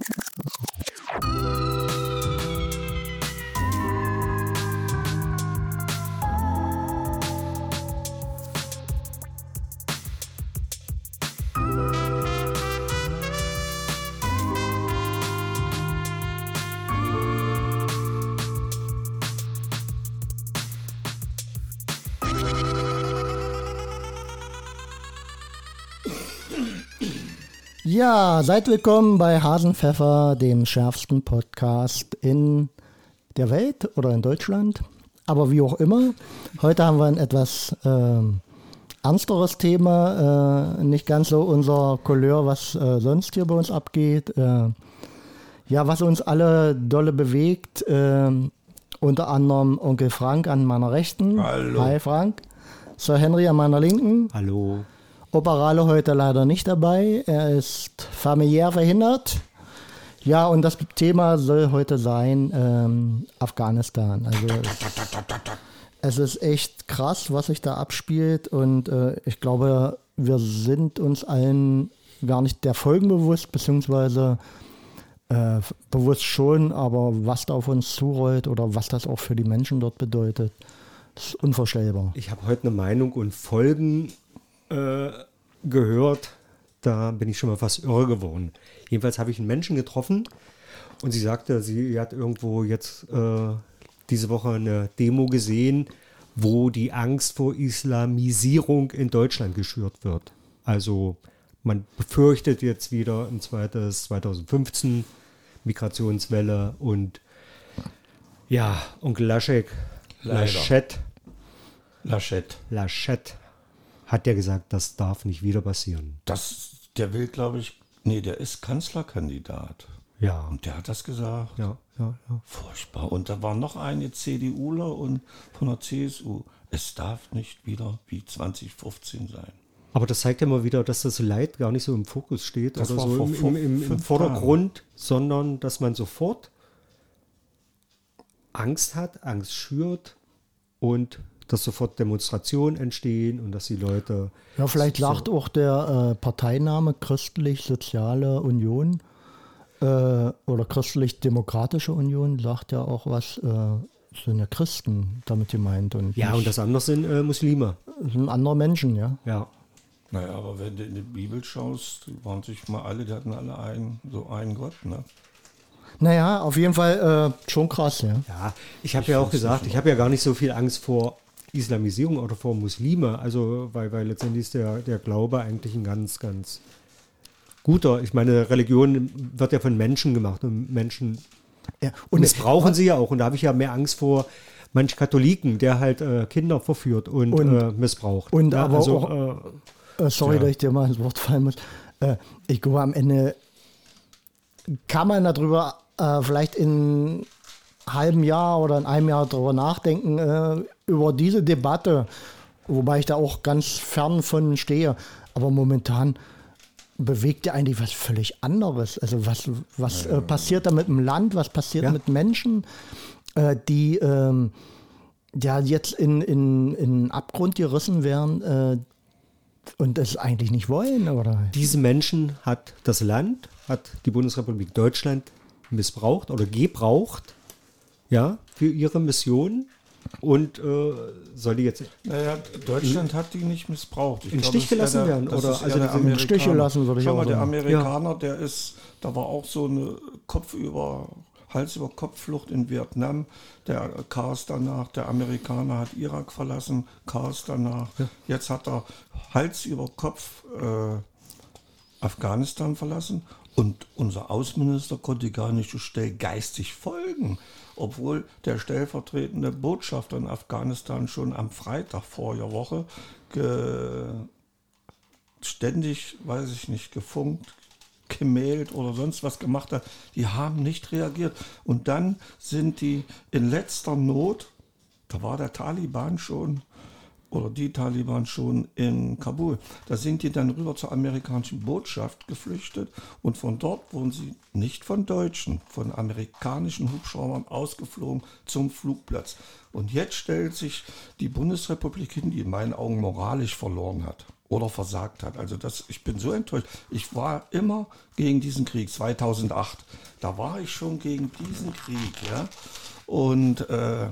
Yeah. Ja, seid willkommen bei Hasenpfeffer, dem schärfsten Podcast in der Welt oder in Deutschland. Aber wie auch immer, heute haben wir ein etwas äh, ernsteres Thema, äh, nicht ganz so unser Couleur, was äh, sonst hier bei uns abgeht. Äh, ja, was uns alle dolle bewegt, äh, unter anderem Onkel Frank an meiner Rechten. Hallo. Hi Frank. Sir Henry an meiner Linken. Hallo. Operale heute leider nicht dabei. Er ist familiär verhindert. Ja, und das Thema soll heute sein ähm, Afghanistan. Also es, es ist echt krass, was sich da abspielt. Und äh, ich glaube, wir sind uns allen gar nicht der Folgen bewusst, beziehungsweise äh, bewusst schon, aber was da auf uns zurollt oder was das auch für die Menschen dort bedeutet, ist unvorstellbar. Ich habe heute eine Meinung und Folgen äh, gehört. Da bin ich schon mal fast irre geworden. Jedenfalls habe ich einen Menschen getroffen und sie sagte, sie hat irgendwo jetzt äh, diese Woche eine Demo gesehen, wo die Angst vor Islamisierung in Deutschland geschürt wird. Also man befürchtet jetzt wieder ein zweites 2015 Migrationswelle und ja, Onkel Laschek. Laschet, Laschet. Laschet hat ja gesagt, das darf nicht wieder passieren. Das, der will, glaube ich, nee, der ist Kanzlerkandidat. Ja, Und der hat das gesagt. ja, ja, ja. Furchtbar. Und da war noch eine CDUler und von der CSU. Es darf nicht wieder wie 2015 sein. Aber das zeigt ja mal wieder, dass das Leid gar nicht so im Fokus steht Das oder war so im, im, im, im Vordergrund, sondern dass man sofort Angst hat, Angst schürt und dass sofort Demonstrationen entstehen und dass die Leute. Ja, vielleicht sagt auch der äh, Parteiname Christlich-Soziale Union äh, oder Christlich-Demokratische Union sagt ja auch was, äh, sind ja Christen damit gemeint und Ja, und das andere sind äh, Muslime. sind andere Menschen, ja. Ja. Naja, aber wenn du in die Bibel schaust, die waren sich mal alle, die hatten alle einen, so einen Gott, ne? Naja, auf jeden Fall äh, schon krass, ja. Ja, ich habe ja auch gesagt, ich habe ja gar nicht so viel Angst vor Islamisierung oder vor Muslime, also weil, weil letztendlich ist der, der Glaube eigentlich ein ganz, ganz guter. Ich meine, Religion wird ja von Menschen gemacht und Menschen ja. und missbrauchen sie ja auch. Und da habe ich ja mehr Angst vor manch Katholiken, der halt äh, Kinder verführt und, Und- äh, missbraucht. und ja, aber also, auch- äh, Äh, sorry, Ja. dass ich dir mal ins Wort fallen muss. Äh, ich glaube, am Ende kann man darüber äh, vielleicht in einem halben Jahr oder in einem Jahr darüber nachdenken, über diese Debatte, wobei ich da auch ganz fern von stehe. Aber momentan bewegt ja eigentlich was völlig anderes. Also was, was äh, passiert da mit dem Land, was passiert Ja. mit Menschen, äh, die ähm, ja jetzt in, in, in Abgrund gerissen werden äh, und das eigentlich nicht wollen, oder? diese Menschen hat das Land, hat die Bundesrepublik Deutschland missbraucht oder gebraucht, ja, für ihre Mission und äh, soll die jetzt Naja, Deutschland hat die nicht missbraucht. Ich In glaube, Stich gelassen werden, oder? Also im Stich gelassen, würde ich Schau mal, der. Amerikaner, der ist, da war auch so eine Kopf über Hals über Kopfflucht in Vietnam. Der Chaos danach, der Amerikaner hat Irak verlassen, Chaos danach. Jetzt hat er Hals über Kopf äh, Afghanistan verlassen und unser Außenminister konnte gar nicht so schnell geistig folgen, obwohl der stellvertretende Botschafter in Afghanistan schon am Freitag voriger Woche ge ständig, weiß ich nicht, gefunkt, gemailt oder sonst was gemacht hat. Die haben nicht reagiert. Und dann sind die in letzter Not, da war der Taliban schon oder die Taliban schon in Kabul. Da sind die dann rüber zur amerikanischen Botschaft geflüchtet und von dort wurden sie nicht von Deutschen, von amerikanischen Hubschraubern ausgeflogen zum Flugplatz. Und jetzt stellt sich die Bundesrepublik hin, die in meinen Augen moralisch verloren hat. oder versagt hat. Also das, ich bin so enttäuscht. Ich war immer gegen diesen Krieg. 2008, da war ich schon gegen diesen Krieg, ja. Und äh,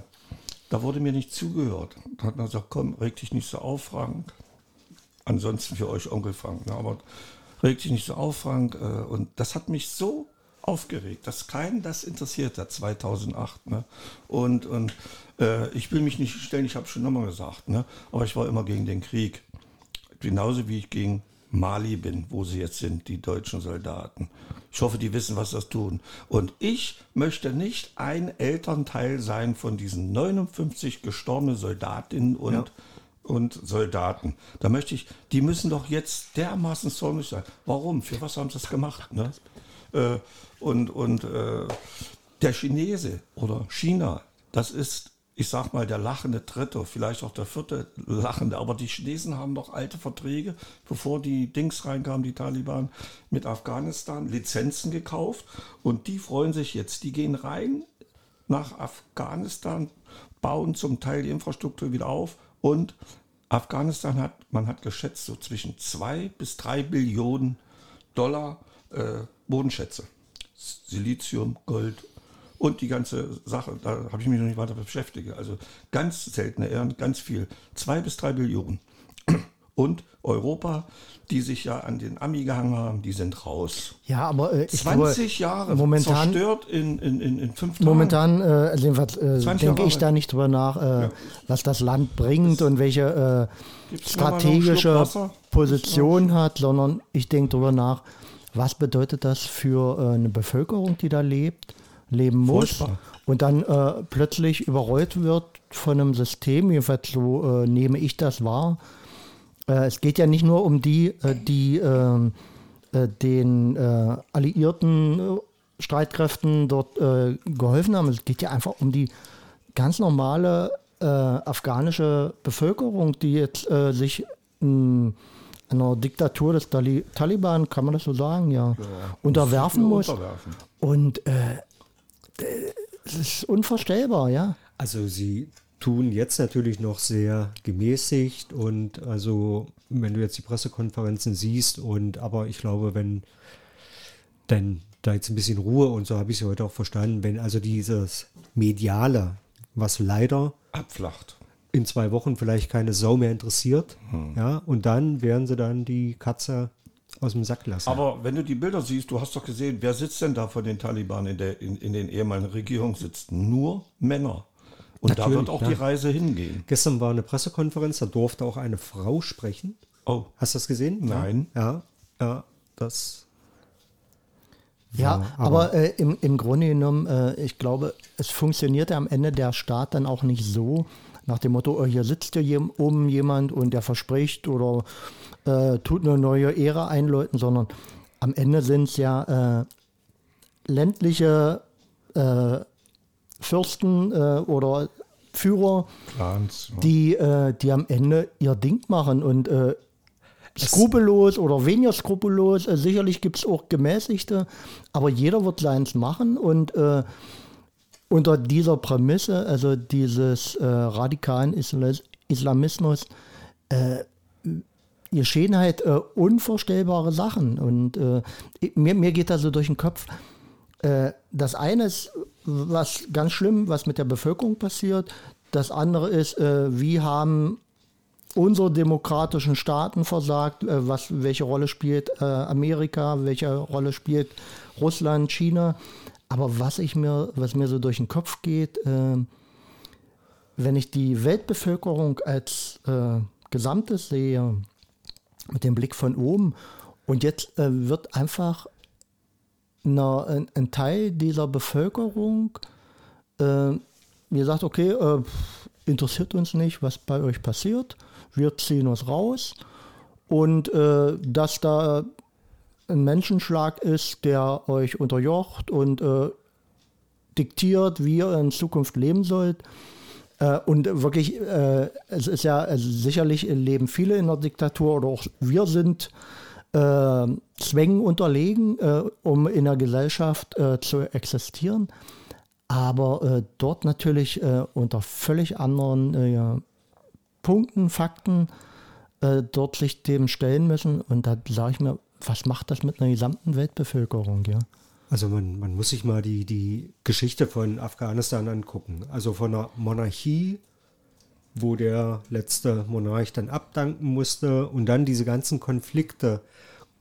da wurde mir nicht zugehört. Da hat man gesagt, komm, reg dich nicht so auf, Frank. Ansonsten für euch Onkel Frank. Ne? Aber reg dich nicht so auf, Frank. Äh, und das hat mich so aufgeregt, dass keinen das interessiert hat 2008. Ne? Und, und äh, ich will mich nicht stellen, ich habe schon nochmal gesagt, ne? aber ich war immer gegen den Krieg. Genauso wie ich gegen Mali bin, wo sie jetzt sind, die deutschen Soldaten. Ich hoffe, die wissen, was das tun. Und ich möchte nicht ein Elternteil sein von diesen 59 gestorbenen Soldatinnen und, ja. und Soldaten. Da möchte ich, die müssen doch jetzt dermaßen zornig sein. Warum? Für was haben sie das gemacht? Ne? Äh, und und äh, der Chinese oder China, das ist ich sag mal, der lachende dritte, vielleicht auch der vierte lachende. Aber die Chinesen haben doch alte Verträge, bevor die Dings reinkamen, die Taliban, mit Afghanistan, Lizenzen gekauft. Und die freuen sich jetzt. Die gehen rein nach Afghanistan, bauen zum Teil die Infrastruktur wieder auf. Und Afghanistan hat, man hat geschätzt, so zwischen zwei bis drei Billionen Dollar äh, Bodenschätze. Silizium, Gold und die ganze Sache, da habe ich mich noch nicht weiter beschäftigt. Also ganz seltene Ehren, ganz viel. Zwei bis drei Billionen. Und Europa, die sich ja an den Ami gehangen haben, die sind raus. Ja, aber äh, 20 glaube, Jahre momentan, zerstört in, in, in, in fünf Tagen. Momentan äh, äh, denke ich da nicht drüber nach, äh, ja. was das Land bringt das und welche äh, strategische Position hat, sondern ich denke darüber nach, was bedeutet das für äh, eine Bevölkerung, die da lebt? Leben muss Furchtbar. und dann äh, plötzlich überrollt wird von einem System, jedenfalls so äh, nehme ich das wahr. Äh, es geht ja nicht nur um die, äh, die ähm, äh, den äh, alliierten Streitkräften dort geholfen haben. Es geht ja einfach um die ganz normale afghanische Bevölkerung, die jetzt sich in einer Diktatur des Tali Taliban, kann man das so sagen, ja, ja unterwerfen muss. Unterwerfen. Und äh, es ist unvorstellbar, ja. Also sie tun jetzt natürlich noch sehr gemäßigt und also wenn du jetzt die Pressekonferenzen siehst und aber ich glaube, wenn dann da jetzt ein bisschen Ruhe und so habe ich sie heute auch verstanden, wenn also dieses mediale, was leider abflacht, in zwei Wochen vielleicht keine Sau mehr interessiert, hm. ja, und dann werden sie dann die Katze aus dem Sack lassen. Aber wenn du die Bilder siehst, du hast doch gesehen, wer sitzt denn da von den Taliban in, der, in, in den ehemaligen Regierungen sitzt? Nur Männer. Und Natürlich, da wird auch ja. die Reise hingehen. Gestern war eine Pressekonferenz, da durfte auch eine Frau sprechen. Oh. Hast du das gesehen? Nein. Ja, ja, das. Ja, ja aber, aber äh, im, im Grunde genommen, äh, ich glaube, es funktionierte am Ende der Staat dann auch nicht so, nach dem Motto, oh, hier sitzt ja oben jemand und der verspricht oder äh, tut eine neue Ära einläuten, sondern am Ende sind es ja äh, ländliche äh, Fürsten äh, oder Führer, Plans, ja. die, äh, die am Ende ihr Ding machen und äh, skrupellos oder weniger skrupellos. sicherlich gibt es auch gemäßigte, aber jeder wird seins machen und unter dieser Prämisse, also dieses radikalen Islamismus, geschehen halt äh, unvorstellbare Sachen. Und äh, mir, mir geht da so durch den Kopf, äh, das eine ist, was ganz schlimm, was mit der Bevölkerung passiert. Das andere ist, äh, wie haben unsere demokratischen Staaten versagt, äh, was, welche Rolle spielt äh, Amerika, welche Rolle spielt Russland, China. Aber was ich mir, was mir so durch den Kopf geht, wenn ich die Weltbevölkerung als Gesamtes sehe, mit dem Blick von oben. Und jetzt äh, wird einfach eine, ein, ein, Teil dieser Bevölkerung äh, mir sagt, okay, äh, interessiert uns nicht, was bei euch passiert. Wir ziehen uns raus. Und äh, dass da ein Menschenschlag ist, der euch unterjocht und äh, diktiert, wie ihr in Zukunft leben sollt, und wirklich, äh, es ist ja also sicherlich leben viele in der Diktatur oder auch wir sind äh, Zwängen unterlegen, äh, um in der Gesellschaft äh, zu existieren. Aber äh, dort natürlich unter völlig anderen Punkten, Fakten. äh, dort sich dem stellen müssen. Und da sage ich mir, was macht das mit einer gesamten Weltbevölkerung, ja? Also man, man muss sich mal die, die Geschichte von Afghanistan angucken. Also von einer Monarchie, wo der letzte Monarch dann abdanken musste und dann diese ganzen Konflikte,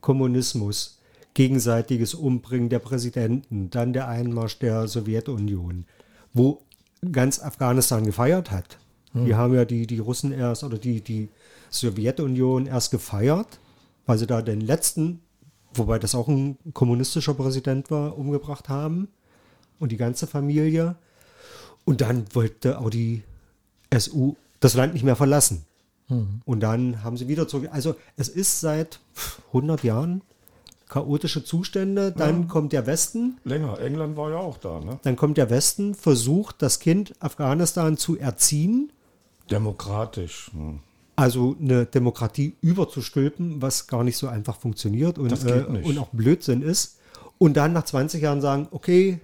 Kommunismus, gegenseitiges Umbringen der Präsidenten, dann der Einmarsch der Sowjetunion, wo ganz Afghanistan gefeiert hat. Die haben ja die, die Russen erst oder die, die Sowjetunion erst gefeiert, weil sie da den letzten, wobei das auch ein kommunistischer Präsident war, umgebracht haben und die ganze Familie. Und dann wollte auch die SU das Land nicht mehr verlassen. Und dann haben sie wieder zurück. Also es ist seit 100 Jahren chaotische Zustände. Dann kommt der Westen. Länger. England war ja auch da, ne? Dann kommt der Westen, versucht das Kind Afghanistan zu erziehen, Demokratisch. Hm. Also eine Demokratie überzustülpen, was gar nicht so einfach funktioniert und, äh, und auch Blödsinn ist. Und dann nach 20 Jahren sagen, okay,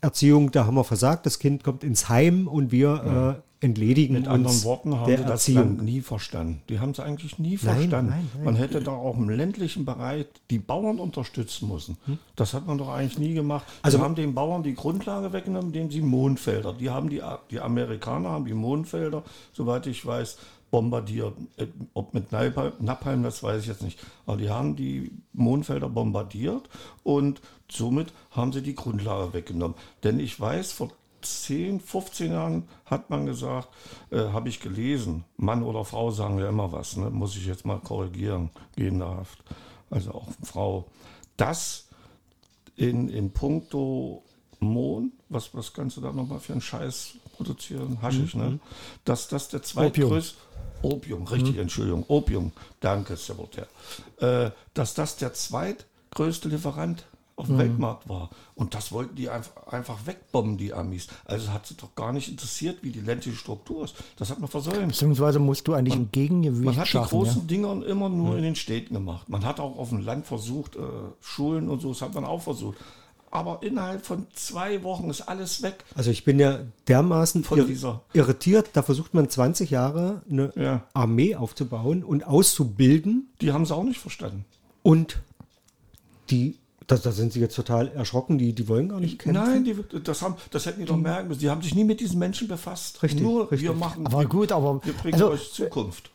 Erziehung, da haben wir versagt, das Kind kommt ins Heim und wir äh, entledigen Mit uns anderen Worten haben der sie das Erziehung. Land nie verstanden. Die haben es eigentlich nie verstanden. nein, nein. Man hätte da auch im ländlichen Bereich die Bauern unterstützen müssen. Das hat man doch eigentlich nie gemacht. Also Also- haben den Bauern die Grundlage weggenommen, indem sie Mondfelder. Die haben die, die Amerikaner haben die Mondfelder, soweit ich weiß, bombardiert. Äh, Ob mit Napalm, das weiß ich jetzt nicht. Aber die haben die Mondfelder bombardiert und somit haben sie die Grundlage weggenommen. Denn ich weiß, vor 10, 15 Jahren hat man gesagt, äh, habe ich gelesen, Mann oder Frau sagen ja immer was, ne? muss ich jetzt mal korrigieren, gehenderhaft, also auch Frau, dass in, in puncto Mond, was, was kannst du da nochmal für einen Scheiß produzieren? Haschisch, ne? Dass das der zweitgrößte, Opium, richtig, Entschuldigung, Opium, danke, Sekretär. Äh, dass das der zweitgrößte Lieferant auf dem Weltmarkt war. Und das wollten die einfach, einfach wegbomben, die Amis. Also hat sie doch gar nicht interessiert, wie die ländliche Struktur ist. Das hat man versäumt. Beziehungsweise musst du eigentlich ein Gegengewicht Man hat die schaffen. Ja? großen Dinger immer nur in den Städten gemacht. Man hat auch auf dem Land versucht, äh, Schulen und so, das hat man auch versucht. Aber innerhalb von zwei Wochen ist alles weg. Also ich bin ja dermaßen Von ir dieser- irritiert, da versucht man 20 Jahre eine Ja. Armee aufzubauen und auszubilden Die haben es auch nicht verstanden. und die, da, da sind sie jetzt total erschrocken, die, die wollen gar nicht kämpfen. Nein, die, das, haben, das hätten die doch merken müssen. Die haben sich nie mit diesen Menschen befasst. Richtig, Nur richtig. wir machen. Aber gut, aber wir bringen also, euch Zukunft.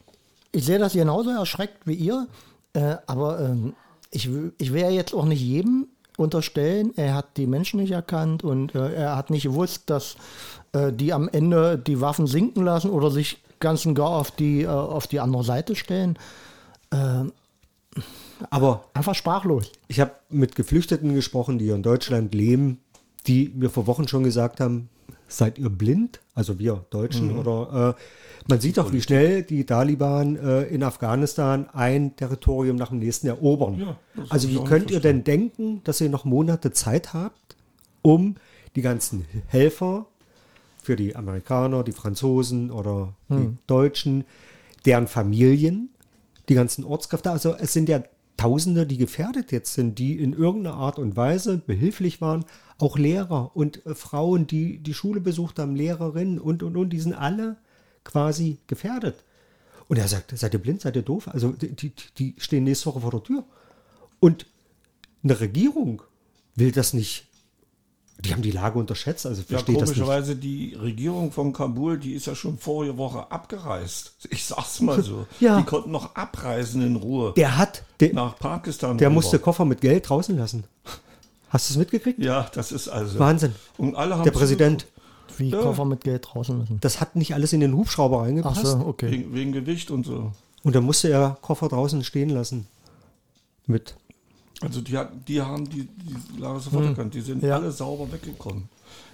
ich sehe das genauso erschreckt wie ihr, äh, aber ähm, ich, ich will ja jetzt auch nicht jedem unterstellen, er hat die Menschen nicht erkannt und äh, er hat nicht gewusst, dass äh, die am Ende die Waffen sinken lassen oder sich ganz und gar auf die, äh, auf die andere Seite stellen. Aber Einfach sprachlos. ich habe mit Geflüchteten gesprochen, die hier in Deutschland leben, die mir vor Wochen schon gesagt haben, seid ihr blind? Also wir Deutschen Mhm. oder äh, man sieht doch, wie schnell die Taliban äh, in Afghanistan ein Territorium nach dem nächsten erobern. Ja, also wie könnt ihr denn denken, dass ihr noch Monate Zeit habt, um die ganzen Helfer für die Amerikaner, die Franzosen oder die Deutschen, deren Familien, die ganzen Ortskräfte, also es sind ja Tausende, die gefährdet jetzt sind, die in irgendeiner Art und Weise behilflich waren, auch Lehrer und äh, Frauen, die die Schule besucht haben, Lehrerinnen und, und, und, die sind alle quasi gefährdet. Und er sagt, seid ihr blind, seid ihr doof? Also die, die, die stehen nächste Woche vor der Tür. Und eine Regierung will das nicht. Die haben die Lage unterschätzt, also Ja, versteht das nicht. komischerweise, die Regierung von Kabul, die ist ja schon vorige Woche abgereist. Ich sag's mal so. Ja. Die konnten noch abreisen in Ruhe. Der hat, der, nach Pakistan. der rüber. musste Koffer mit Geld draußen lassen. Hast du es mitgekriegt? Ja, das ist also. Wahnsinn. Und alle haben Der Präsident. Wie Ja. Koffer mit Geld draußen müssen. Das hat nicht alles in den Hubschrauber Ach reingepasst. so, okay. Wegen, wegen Gewicht und so. Und dann musste er Koffer draußen stehen lassen. Mit. Also die, die haben die, die Lage sofort erkannt. Die sind Hm. Ja. alle sauber weggekommen.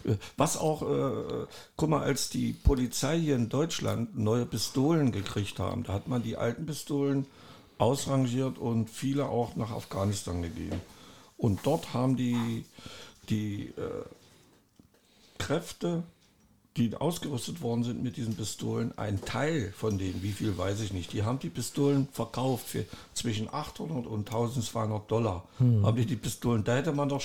Äh, Was auch, äh, guck mal, als die Polizei hier in Deutschland neue Pistolen gekriegt haben, da hat man die alten Pistolen ausrangiert und viele auch nach Afghanistan gegeben. Und dort haben die, die äh, Kräfte, die ausgerüstet worden sind mit diesen Pistolen, ein Teil von denen, wie viel weiß ich nicht, die haben die Pistolen verkauft für zwischen 800 und 1200 Dollar. Haben die die Pistolen, da hätte man doch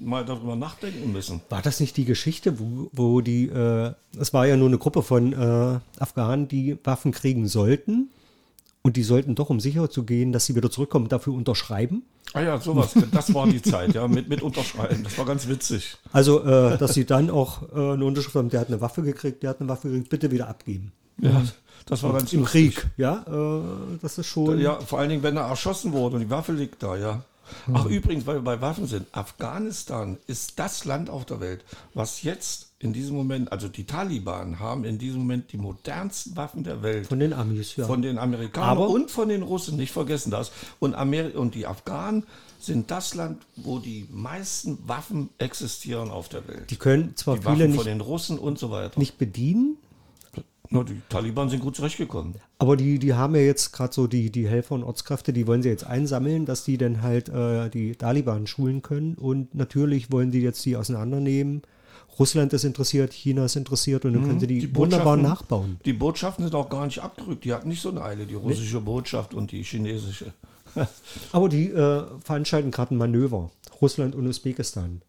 mal darüber nachdenken müssen. War das nicht die Geschichte, wo, wo die, äh, es war ja nur eine Gruppe von äh, Afghanen, die Waffen kriegen sollten. und die sollten doch, um sicher zu gehen, dass sie wieder zurückkommen, dafür unterschreiben. Ah ja, sowas. Das war die Zeit, ja, mit, mit Unterschreiben. Das war ganz witzig. Also, äh, dass sie dann auch äh, eine Unterschrift haben, der hat eine Waffe gekriegt, der hat eine Waffe gekriegt, bitte wieder abgeben. Ja, das war ganz Im lustig. Krieg, ja, äh, das ist schon. Ja, vor allen Dingen, wenn er erschossen wurde und die Waffe liegt da, ja. Ach, übrigens, weil wir bei Waffen sind, Afghanistan ist das Land auf der Welt, was jetzt in diesem Moment, also die Taliban haben in diesem Moment die modernsten Waffen der Welt. Von den Amis, ja. Von den Amerikanern Aber- und von den Russen, nicht vergessen das. Und, Ameri und die Afghanen sind das Land, wo die meisten Waffen existieren auf der Welt. die können zwar Die viele Waffen von nicht, den Russen und so weiter. nicht bedienen, Na, die Taliban sind gut zurechtgekommen. aber die, die haben ja jetzt gerade so die, die Helfer und Ortskräfte, die wollen sie jetzt einsammeln, dass die dann halt äh, die Taliban schulen können. Und natürlich wollen die jetzt die auseinandernehmen. Russland ist interessiert, China ist interessiert und dann können sie die, Die wunderbar nachbauen. Die Botschaften sind auch gar nicht abgerückt. Die hatten nicht so eine Eile, die russische Botschaft und die chinesische. Aber die äh, veranstalten gerade ein Manöver, Russland und Usbekistan,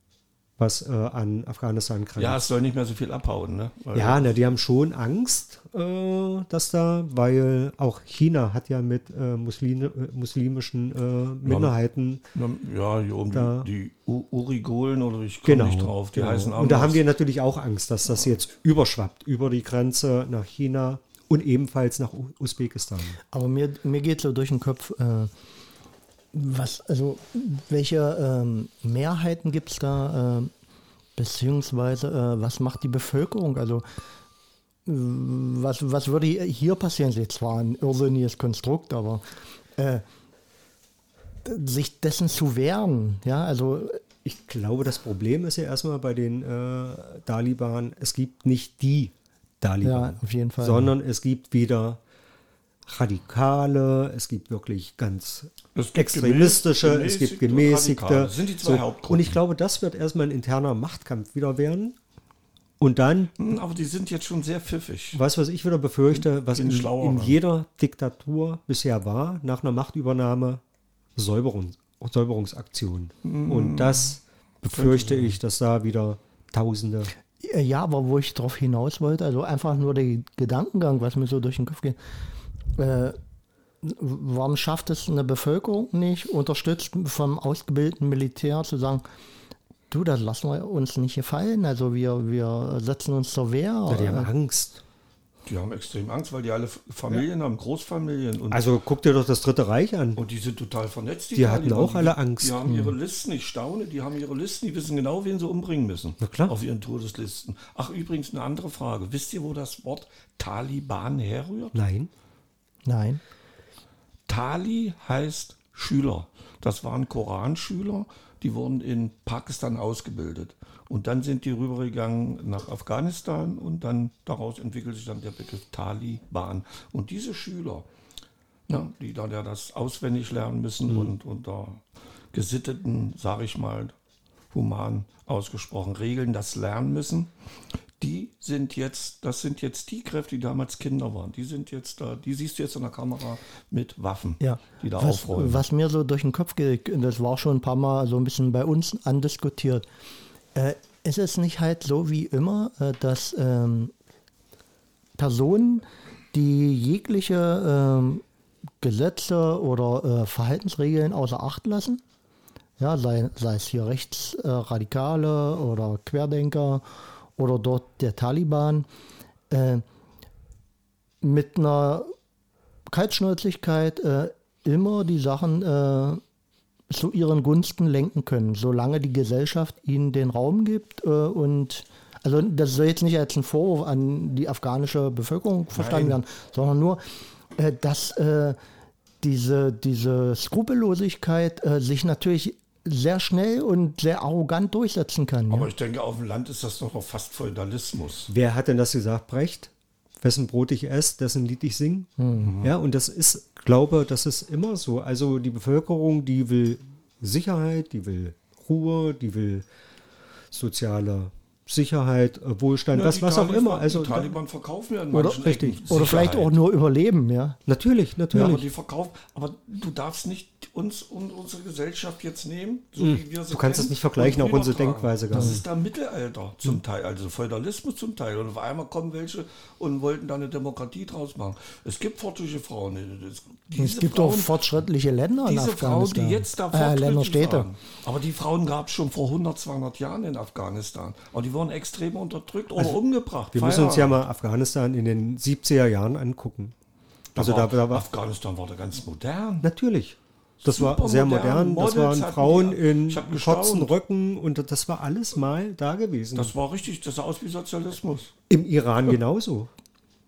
was äh, an Afghanistan grenzt. Ja, es soll nicht mehr so viel abhauen. Ne? Weil- Ja, na, die haben schon Angst, äh, dass da, weil auch China hat ja mit äh, Muslime, äh, muslimischen äh, Minderheiten, Na, Ja, hier oben Da- die, die Urigolen oder ich komme genau. nicht drauf. Die genau. heißen Und da haben die natürlich auch Angst, dass das jetzt überschwappt über die Grenze nach China und ebenfalls nach U Usbekistan. Aber mir, mir geht so durch den Kopf, äh, was, also welche ähm, Mehrheiten gibt es da, äh, beziehungsweise äh, was macht die Bevölkerung? Also was, was würde hier passieren? Ist zwar ein irrsinniges Konstrukt, aber äh, sich dessen zu wehren, ja, also Ich glaube, das Problem ist ja erstmal bei den äh, Taliban, es gibt nicht die Taliban, Ja, Fall. sondern es gibt wieder Radikale, es gibt wirklich ganz extremistische, gemäß- es gibt gemäßigte gemäßigte. Das sind die zwei Hauptgruppen. Und ich glaube, das wird erstmal ein interner Machtkampf wieder werden. Und dann, Hm, Aber die sind jetzt schon sehr pfiffig. was was ich wieder befürchte, was in, in jeder Diktatur bisher war, nach einer Machtübernahme Säuberung, Säuberungsaktion. Hm. Und das befürchte ich, dass da wieder Tausende. Ja, aber wo ich drauf hinaus wollte, also einfach nur der Gedankengang, was mir so durch den Kopf geht. Äh, warum schafft es eine Bevölkerung nicht, unterstützt vom ausgebildeten Militär zu sagen, du, das lassen wir uns nicht gefallen, also wir, wir setzen uns zur Wehr. Ja, die haben Äh, Angst. Die haben extrem Angst, weil die alle Familien haben, Großfamilien. Und, Also guck dir doch das Dritte Reich an. und die sind total vernetzt. Die hatten Taliban. auch alle Angst. Die haben ihre Listen, ich staune, die haben ihre Listen, die wissen genau, wen sie umbringen müssen. Na klar. Auf ihren Todeslisten. Ach, übrigens eine andere Frage. Wisst ihr, wo das Wort Taliban herrührt? Nein. Nein. Tali heißt Schüler. Das waren Koranschüler, die wurden in Pakistan ausgebildet. Und dann sind die rübergegangen nach Afghanistan und dann daraus entwickelt sich dann der Begriff Taliban. Und diese Schüler, na, die dann ja das auswendig lernen müssen und unter gesitteten, sage ich mal, human ausgesprochen Regeln das lernen müssen, die sind jetzt, das sind jetzt die Kräfte, die damals Kinder waren. Die sind jetzt da, die siehst du jetzt in der Kamera mit Waffen, Ja. die da was, aufräumen. was mir so durch den Kopf geht, das war schon ein paar Mal so ein bisschen bei uns andiskutiert. Äh, ist es nicht halt so wie immer, äh, dass ähm, Personen, die jegliche ähm, Gesetze oder äh, Verhaltensregeln außer Acht lassen, ja, sei, sei es hier Rechtsradikale oder Querdenker oder dort der Taliban, äh, mit einer Kaltschnäuzigkeit äh, immer die Sachen äh, zu ihren Gunsten lenken können, solange die Gesellschaft ihnen den Raum gibt äh, und also das soll jetzt nicht als ein Vorwurf an die afghanische Bevölkerung verstanden werden, sondern nur, äh, dass äh, diese, diese Skrupellosigkeit äh, sich natürlich sehr schnell und sehr arrogant durchsetzen kann. Aber Ja? ich denke, auf dem Land ist das doch noch fast Feudalismus. Wer hat denn das gesagt, Brecht? Wessen Brot ich esse, dessen Lied ich sing. Ja, und das ist, glaube, das ist immer so. Also die Bevölkerung, die will Sicherheit, die will Ruhe, die will soziale Sicherheit, äh, Wohlstand, Ja, was, die was auch immer. Also die Taliban verkaufen ja Oder, richtig. Ecken oder vielleicht auch nur überleben, ja. natürlich, Ja, aber natürlich. die verkaufen, aber du darfst nicht uns und unsere Gesellschaft jetzt nehmen, so wie wir sie Hm. Du kannst kennen, das nicht vergleichen, auch unsere. Denkweise gar Das nicht. ist da Mittelalter zum Teil, also Feudalismus zum Teil. Und auf einmal kommen welche und wollten da eine Demokratie draus machen. Es gibt fortschrittliche Frauen. Es, Es gibt Frauen, auch fortschrittliche Länder in diese Frauen, Afghanistan. die jetzt da äh, fortschrittlich Länder, Städte. waren. Aber die Frauen gab es schon vor 100, 200 Jahren in Afghanistan. Aber die wurden extrem unterdrückt oder umgebracht. Wir müssen uns ja Feierabend. mal Afghanistan in den 70er Jahren angucken. Also da, da war Afghanistan war da ganz modern. natürlich. Das war Super sehr modern. modern. Das waren Frauen in gestaunt. Röcken und das war alles mal da gewesen. Das war richtig, das sah aus wie Sozialismus. Im Iran genauso.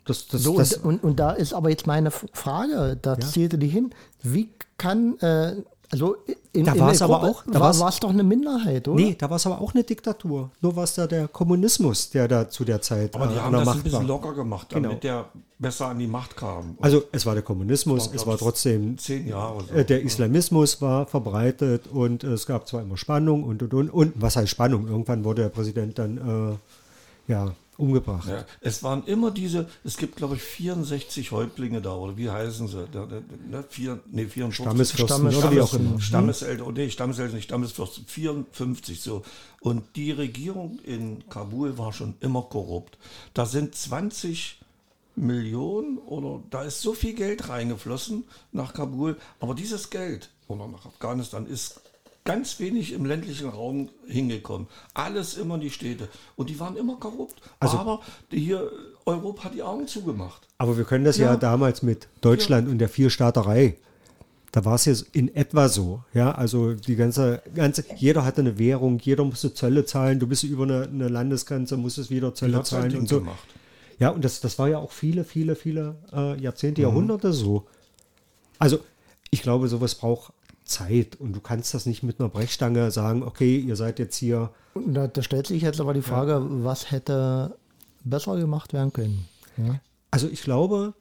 Das, das, So, das, und, und, und da ist aber jetzt meine Frage, da zielte die hin. Wie kann, äh, also in, Da in war's der aber auch- da war es doch eine Minderheit, oder? nee, da war es aber auch eine Diktatur. Nur war es da der Kommunismus, der da zu der Zeit Aber die äh, haben an der das ein Macht bisschen war. locker gemacht, damit Genau. der besser an die Macht kam. Und Also es war der Kommunismus, war, es war trotzdem zehn Jahre. So. Äh, Der Islamismus war verbreitet und es gab zwar immer Spannung und und und. Und was heißt Spannung? Irgendwann wurde der Präsident dann äh, ja, umgebracht. Ja, es waren immer diese, es gibt glaube ich 64 Häuptlinge da, oder wie heißen sie? Ne, vier, nee, 54. Stammesfürsten Stammes- oder wie auch immer. Stammeseltern, oh nee, Stammeseltern, nicht Stammesfürsten, 54 so. Und die Regierung in Kabul war schon immer korrupt. Da sind 20 Millionen oder da ist so viel Geld reingeflossen nach Kabul, aber dieses Geld oder nach Afghanistan ist ganz wenig im ländlichen Raum hingekommen. Alles immer in die Städte. Und die waren immer korrupt. Also aber hier, Europa hat die Augen zugemacht. Aber wir können das ja, Ja. damals mit Deutschland und der Vierstaaterei. Da war es jetzt in etwa so. Ja, also die ganze, ganze, jeder hatte eine Währung, jeder musste Zölle zahlen. Du bist über eine, eine Landesgrenze, musstest wieder Zölle sein zahlen und so. gemacht. Ja, und das, das war ja auch viele, viele, viele äh, Jahrzehnte, Jahrhunderte so. Also ich glaube, sowas braucht Zeit und du kannst das nicht mit einer Brechstange sagen, okay, ihr seid jetzt hier. Und da, da stellt sich jetzt aber die Frage, was hätte besser gemacht werden können? Ja? Also ich glaube,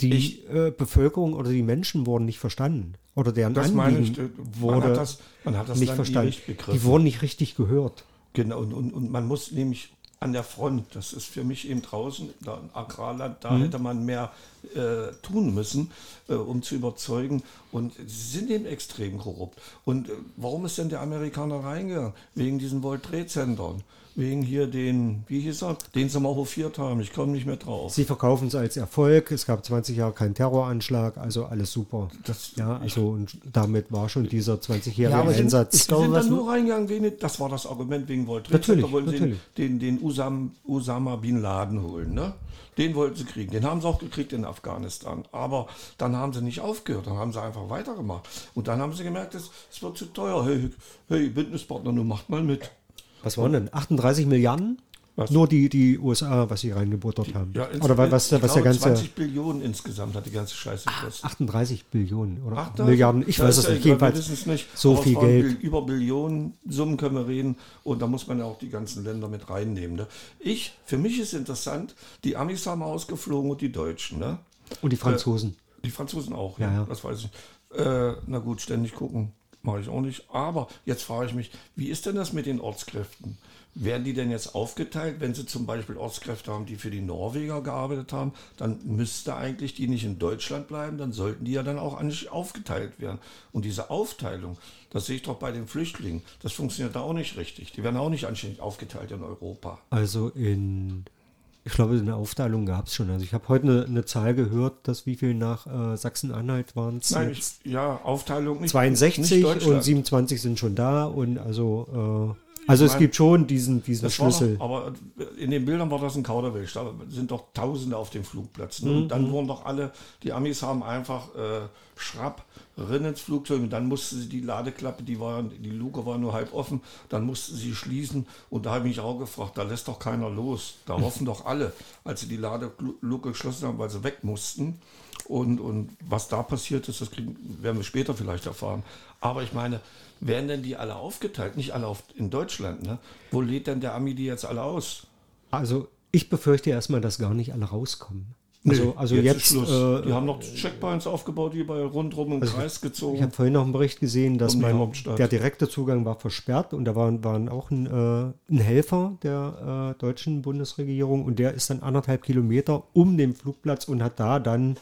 die Ich- äh, Bevölkerung oder die Menschen wurden nicht verstanden. Oder deren Das meine ich, Anliegen äh, wurde man hat das, man hat das nicht verstanden. begriffen. Die wurden nicht richtig gehört. Genau, und, und, und man muss nämlich an der Front, das ist für mich eben draußen, da ein Agrarland, Mhm. da hätte man mehr äh, tun müssen, äh, um zu überzeugen. Und sie sind eben extrem korrupt. Und äh, warum ist denn der Amerikaner reingegangen? Wegen diesen World Trade Centern. Wegen hier den, wie hieß er, den sie mal hofiert haben. Ich komme nicht mehr drauf. Sie verkaufen es als Erfolg. Es gab 20 Jahre keinen Terroranschlag, also alles super. Das- ja, also und damit war schon dieser 20-jährige Ja, Einsatz. ich Sie glaube, sind dann nur reingegangen, wegen, das war das Argument wegen World Trade Natürlich, Center, wollten natürlich. sie den, den, den Usam, Usama Bin Laden holen. Ne? Den wollten sie kriegen. Den haben sie auch gekriegt in Afghanistan. Aber dann haben sie nicht aufgehört, dann haben sie einfach weitergemacht. Und dann haben sie gemerkt, es, es wird zu teuer. Hey, hey, Bündnispartner, nun macht mal mit. Was waren denn? 38 Milliarden? Was? Nur die, die USA, was sie reingebuttert haben. Ja, Oder wa- was, was der glaube, ganze. 20 Billionen insgesamt hat die ganze Scheiße gekostet. 38 Billionen oder Ach, da- Milliarden, ich da weiß es ja nicht. wir Jedenfalls wissen es nicht. so viel Geld. Über Billionen Summen können wir reden und da muss man ja auch die ganzen Länder mit reinnehmen. Ne? Ich, für mich ist interessant, die Amis haben ausgeflogen und die Deutschen. Ne? Und die Franzosen. Die Franzosen auch, Ja, ja, ja. das weiß ich. Äh, na gut, ständig gucken mache ich auch nicht. Aber jetzt frage ich mich, wie ist denn das mit den Ortskräften? Werden die denn jetzt aufgeteilt, wenn sie zum Beispiel Ortskräfte haben, die für die Norweger gearbeitet haben, dann müsste eigentlich die nicht in Deutschland bleiben, dann sollten die ja dann auch eigentlich aufgeteilt werden. Und diese Aufteilung, das sehe ich doch bei den Flüchtlingen, das funktioniert da auch nicht richtig. Die werden auch nicht anständig aufgeteilt in Europa. Also in, ich glaube, eine Aufteilung gab es schon. Also ich habe heute eine, eine Zahl gehört, dass wie viel nach äh, Sachsen-Anhalt waren es? Ja, Aufteilung nicht. 62 nicht und Deutschland. 27 sind schon da und also, also es meine, gibt schon diesen, diesen Schlüssel. Doch, aber in den Bildern war das ein Kauderwelsch. Da sind doch Tausende auf dem Flugplatz. Ne? Mhm, Und dann wurden doch alle, die Amis haben einfach äh, schrapp rein ins Flugzeug und dann musste sie die Ladeklappe, die war, die Luke war nur halb offen, dann musste sie schließen und da habe ich mich auch gefragt, da lässt doch keiner los. Da hoffen doch alle, als sie die Ladeluke geschlossen haben, weil sie weg mussten. Und, und was da passiert ist, das kriegen, werden wir später vielleicht erfahren. Aber ich meine, werden denn die alle aufgeteilt? Nicht alle auf, in Deutschland, ne? Wo lädt denn der Ami die jetzt alle aus? Also ich befürchte erstmal, dass gar nicht alle rauskommen. Also, also ist jetzt, Schluss. äh, die haben noch Checkpoints aufgebaut, die bei rundrum im Kreis gezogen. ich habe vorhin noch einen Bericht gesehen, dass Um Hauptstadt. der direkte Zugang war versperrt und da waren, waren auch ein, äh, ein Helfer der äh, deutschen Bundesregierung und der ist dann anderthalb Kilometer um den Flugplatz und hat da dann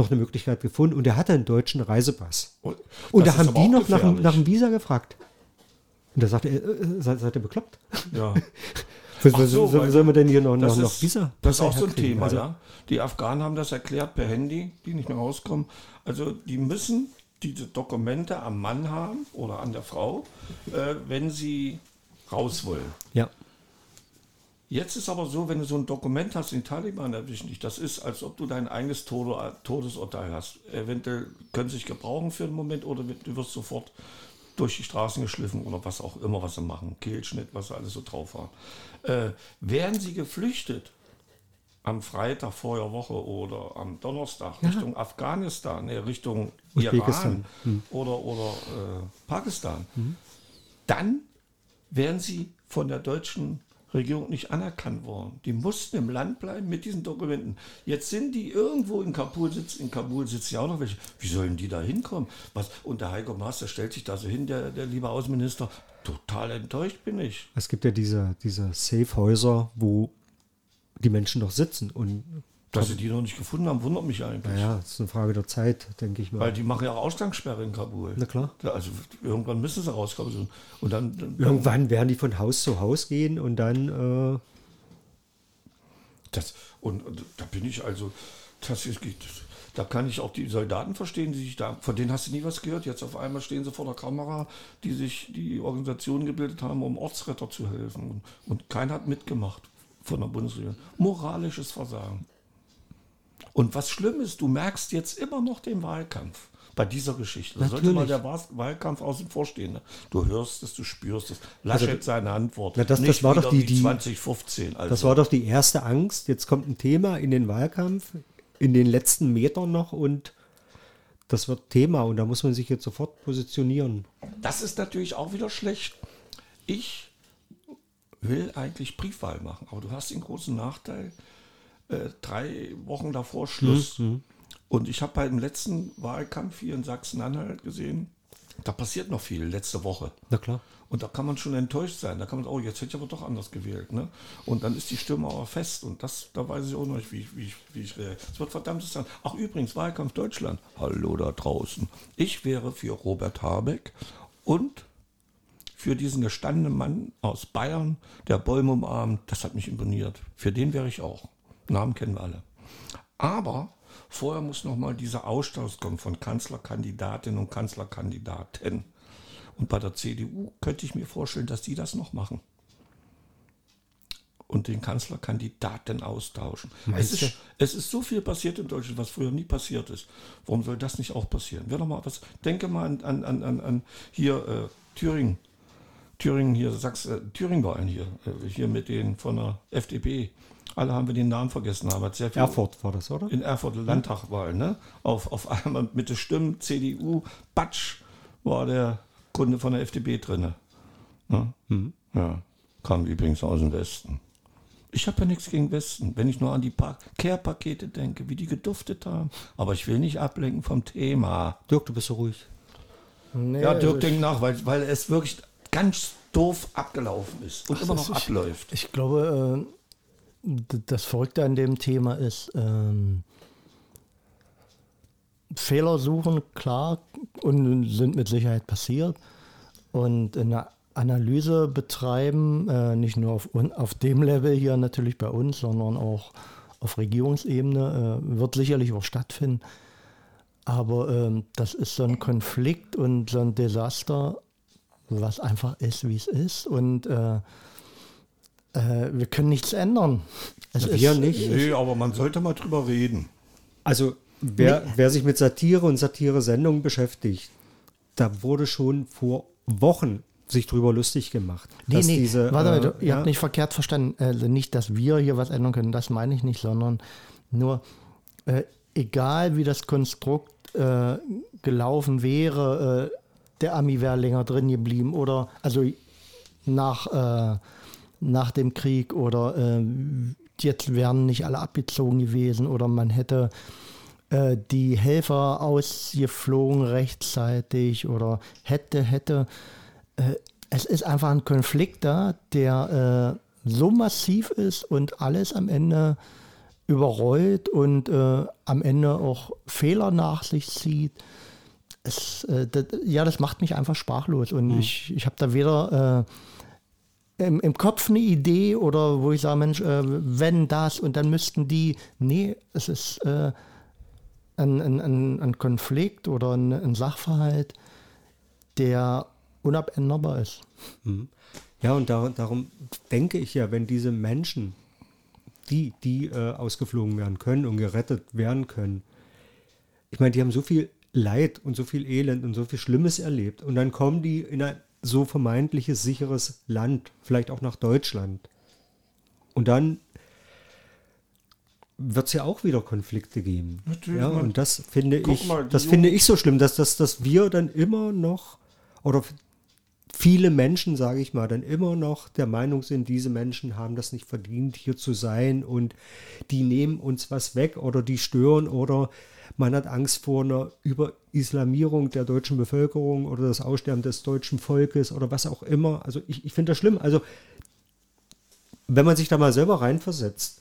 noch eine Möglichkeit gefunden und er hatte einen deutschen Reisepass. Und Und da haben die noch nach, nach dem Visa gefragt. Und da sagte er, äh, seid, seid ihr bekloppt? Ja. Was, was, so, was weil- soll man denn hier noch, noch, noch Visa? das ist auch so ein? Thema, Also, ja. Die Afghanen haben das erklärt per Handy, die nicht mehr rauskommen. Also die müssen diese Dokumente am Mann haben oder an der Frau, äh, wenn sie raus wollen. Ja. Jetzt ist aber so, wenn du so ein Dokument hast, den Taliban erwischen dich, das ist, als ob du dein eigenes Tode, Todesurteil hast. Eventuell können sie sich gebrauchen für einen Moment oder du wirst sofort durch die Straßen geschliffen oder was auch immer, was sie machen. Kehlschnitt, was sie alles so drauf haben. Äh, wären sie geflüchtet am Freitag vor der Woche oder am Donnerstag Richtung Afghanistan, nee, Richtung. Iran oder, oder äh, Pakistan, dann wären sie von der deutschen Regierung nicht anerkannt worden. Die mussten im Land bleiben mit diesen Dokumenten. Jetzt sind die irgendwo in Kabul sitzen. In Kabul sitzen ja auch noch welche. Wie sollen die da hinkommen? Was? Und der Heiko Maas, der stellt sich da so hin, der, der liebe Außenminister. Total enttäuscht bin ich. Es gibt ja diese, diese Safe-Häuser, wo die Menschen noch sitzen. Und Dass sie die noch nicht gefunden haben, wundert mich eigentlich. naja, es ist eine Frage der Zeit, denke ich mal. Weil die machen ja auch Ausgangssperre in Kabul. Na klar. Also irgendwann müssen sie rauskommen. Und dann, dann Irgendwann werden die von Haus zu Haus gehen und dann, äh, Das, und, und da bin ich also, das ist, da kann ich auch die Soldaten verstehen, die sich da, von denen hast du nie was gehört. Jetzt auf einmal stehen sie vor der Kamera, die sich die Organisationen gebildet haben, um Ortsretter zu helfen. Und, und keiner hat mitgemacht von der Bundesregierung. Moralisches Versagen. Und was schlimm ist, du merkst jetzt immer noch den Wahlkampf bei dieser Geschichte. Da sollte mal der Wahl- Wahlkampf außen vor stehen. ne? Du hörst es, du spürst es. Laschet seine Antwort. Na, das- das war doch die- die- 2015. Also. das war doch die erste Angst. Jetzt kommt ein Thema in den Wahlkampf, in den letzten Metern noch und das wird Thema und da muss man sich jetzt sofort positionieren. Das ist natürlich auch wieder schlecht. Ich will eigentlich Briefwahl machen, aber du hast den großen Nachteil, äh, drei Wochen davor Schluss. Und ich habe beim letzten Wahlkampf hier in Sachsen-Anhalt gesehen, da passiert noch viel, letzte Woche. Na klar. Und da kann man schon enttäuscht sein. Da kann man, oh, jetzt hätte ich aber doch anders gewählt. Ne? Und dann ist die Stimme aber fest. Und das, da weiß ich auch noch nicht, wie ich, wie ich, wie ich reagiere. Es wird verdammt sein. Ach, übrigens, Wahlkampf Deutschland. Hallo da draußen. Ich wäre für Robert Habeck und für diesen gestandenen Mann aus Bayern, der Bäume umarmt. Das hat mich imponiert. Für den wäre ich auch. Namen kennen wir alle. Aber vorher muss noch mal dieser Austausch kommen von Kanzlerkandidatinnen und Kanzlerkandidaten. Und bei der CDU könnte ich mir vorstellen, dass die das noch machen. Und den Kanzlerkandidaten austauschen. Es ist, es ist so viel passiert in Deutschland, was früher nie passiert ist. Warum soll das nicht auch passieren? Wer noch mal was, denke mal an, an, an, an, hier äh, Thüringen. Thüringen hier, Sachs, äh, Thüringen-Wahlen hier, äh, hier mit den von der FDP. Alle haben wir den Namen vergessen, aber sehr viel Erfurt war das, oder? in Erfurt Landtagwahl, ne? Auf, auf einmal mit den Stimmen CDU, Batsch, war der Kunde von der FDP drin. Ne? Ja, kam übrigens aus dem Westen. Ich habe ja nichts gegen Westen, wenn ich nur an die Pa- Care-Pakete denke, wie die geduftet haben. Aber ich will nicht ablenken vom Thema. Dirk, du bist so ruhig. Nee, Ja, Dirk ich- denkt nach, weil, weil es wirklich ganz doof abgelaufen ist und immer noch ist- abläuft. Ich glaube, äh, das Verrückte an dem Thema ist, ähm, Fehler suchen, klar, und sind mit Sicherheit passiert. Und eine Analyse betreiben, äh, nicht nur auf, auf dem Level hier natürlich bei uns, sondern auch auf Regierungsebene, äh, wird sicherlich auch stattfinden. Aber ähm, das ist so ein Konflikt und so ein Desaster, was einfach ist, wie es ist. Und äh, äh, wir können nichts ändern. Es wir ist, nicht. Nee, aber man sollte mal drüber reden. Also wer, wer sich mit Satire und Satire-Sendungen beschäftigt, da wurde schon vor Wochen sich drüber lustig gemacht. Nee, dass nee, diese, warte mal, äh, du- ihr ja, habt nicht verkehrt verstanden. Also nicht, dass wir hier was ändern können, das meine ich nicht, sondern nur, äh, egal wie das Konstrukt äh, gelaufen wäre, äh, der Ami wäre länger drin geblieben oder also nach, äh, nach dem Krieg oder äh, jetzt wären nicht alle abgezogen gewesen oder man hätte äh, die Helfer ausgeflogen rechtzeitig oder hätte, hätte. Äh, es ist einfach ein Konflikt da, der äh, so massiv ist und alles am Ende überrollt und äh, am Ende auch Fehler nach sich zieht. Es, äh, das, ja, das macht mich einfach sprachlos und ich, ich habe da weder im, im Kopf eine Idee oder wo ich sage, Mensch, äh, wenn das und dann müssten die. Nee, es ist äh, ein, ein, ein, Konflikt oder ein, ein Sachverhalt, der unabänderbar ist. Ja, und dar darum denke ich ja, wenn diese Menschen, die, die äh, ausgeflogen werden können und gerettet werden können, ich meine, die haben so viel Leid und so viel Elend und so viel Schlimmes erlebt. Und dann kommen die in ein so vermeintliches sicheres Land, vielleicht auch nach Deutschland. Und dann wird es ja auch wieder Konflikte geben. Natürlich, ja, man- und das finde Guck ich, mal, das finde ich so schlimm, dass, dass, dass wir dann immer noch oder viele Menschen, sage ich mal, dann immer noch der Meinung sind, diese Menschen haben das nicht verdient, hier zu sein und die nehmen uns was weg oder die stören oder man hat Angst vor einer Überislamierung der deutschen Bevölkerung oder das Aussterben des deutschen Volkes oder was auch immer. Also ich, ich finde das schlimm. Also wenn man sich da mal selber reinversetzt,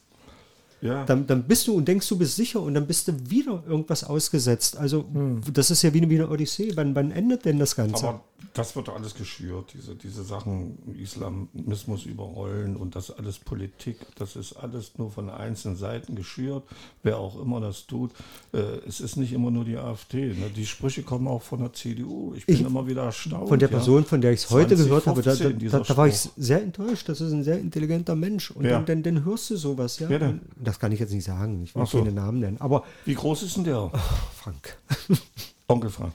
Ja. dann, dann bist du und denkst, du bist sicher und dann bist du wieder irgendwas ausgesetzt. Also das ist ja wie eine, wie eine Odyssee. Wann, wann endet denn das Ganze? Aber das wird alles geschürt, diese, diese Sachen, Islamismus überrollen und das alles Politik, das ist alles nur von einzelnen Seiten geschürt, wer auch immer das tut. Äh, es ist nicht immer nur die AfD. Ne? Die Sprüche kommen auch von der CDU. Ich bin Ich- immer wieder erstaunt. von der ja. Person, von der ich es heute gehört habe, da, da, 2015 da, war ich sehr enttäuscht. Das ist ein sehr intelligenter Mensch. Und Ja. dann, dann, dann hörst du sowas, ja. Denn? Das kann ich jetzt nicht sagen. Ich will Ach so. keine Namen nennen. Aber Wie groß ist denn der? Frank. Onkel Frank.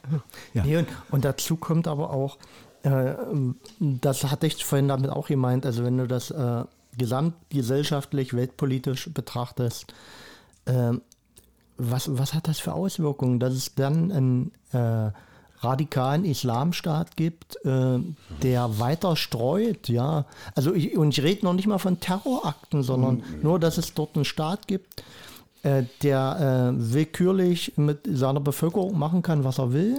Ja. Nee, und, und dazu kommt aber auch, äh, das hatte ich vorhin damit auch gemeint, also wenn du das äh, gesamtgesellschaftlich, weltpolitisch betrachtest, äh, was, was hat das für Auswirkungen, dass es dann einen äh, radikalen Islamstaat gibt, äh, der weiter streut, ja. Also ich, und ich rede noch nicht mal von Terrorakten, sondern nur, dass es dort einen Staat gibt, äh, der äh, willkürlich mit seiner Bevölkerung machen kann, was er will.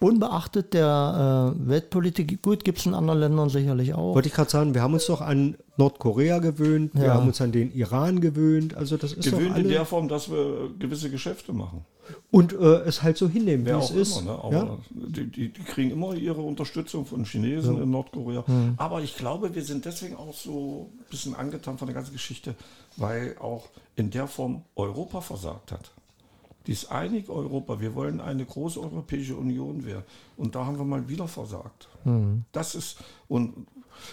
Unbeachtet der äh, Weltpolitik, gut, gibt es in anderen Ländern sicherlich auch. Wollte ich gerade sagen, wir haben uns doch an Nordkorea gewöhnt, wir Ja. haben uns an den Iran gewöhnt. Also das ist Gewöhnt doch in alle, der Form, dass wir gewisse Geschäfte machen. Und äh, es halt so hinnehmen, wie Wer es auch ist. immer, ne? aber ja? die, die, die kriegen immer ihre Unterstützung von Chinesen in Nordkorea. Aber ich glaube, wir sind deswegen auch so ein bisschen angetan von der ganzen Geschichte, weil auch in der Form Europa versagt hat. Dieses einige Europa, wir wollen eine große Europäische Union werden. Und da haben wir mal wieder versagt. Das ist, und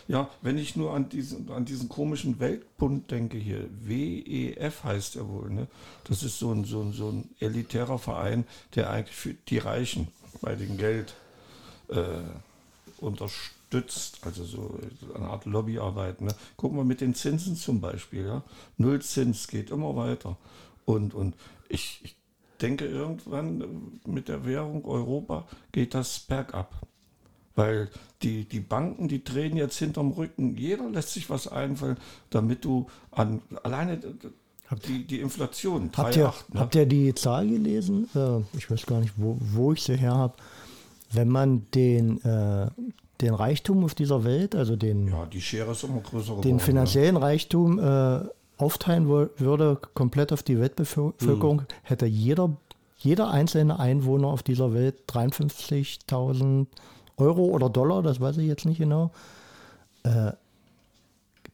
ja, wenn ich nur an diesen, an diesen komischen Weltbund denke hier, WEF heißt er wohl, ne? Das ist so ein, so, ein, so ein elitärer Verein, der eigentlich für die Reichen bei dem Geld äh, unterstützt, also so eine Art Lobbyarbeit. Ne? Gucken wir mit den Zinsen zum Beispiel, ja. Null Zins geht immer weiter. Und, und ich, ich denke, irgendwann mit der Währung Europa geht das bergab. Weil die, die Banken, die drehen jetzt hinterm Rücken. Jeder lässt sich was einfallen, damit du an alleine die, die Inflation, Habt ihr, 3,8, ne? habt ihr die Zahl gelesen? Äh, ich weiß gar nicht, wo, wo ich sie her habe. Wenn man den, äh, den Reichtum auf dieser Welt, also den, ja, die Schere ist immer größer den finanziellen Reichtum äh, aufteilen würde, komplett auf die Weltbevölkerung, Mhm. hätte jeder, jeder einzelne Einwohner auf dieser Welt 53.000 Euro oder Dollar, das weiß ich jetzt nicht genau. Äh,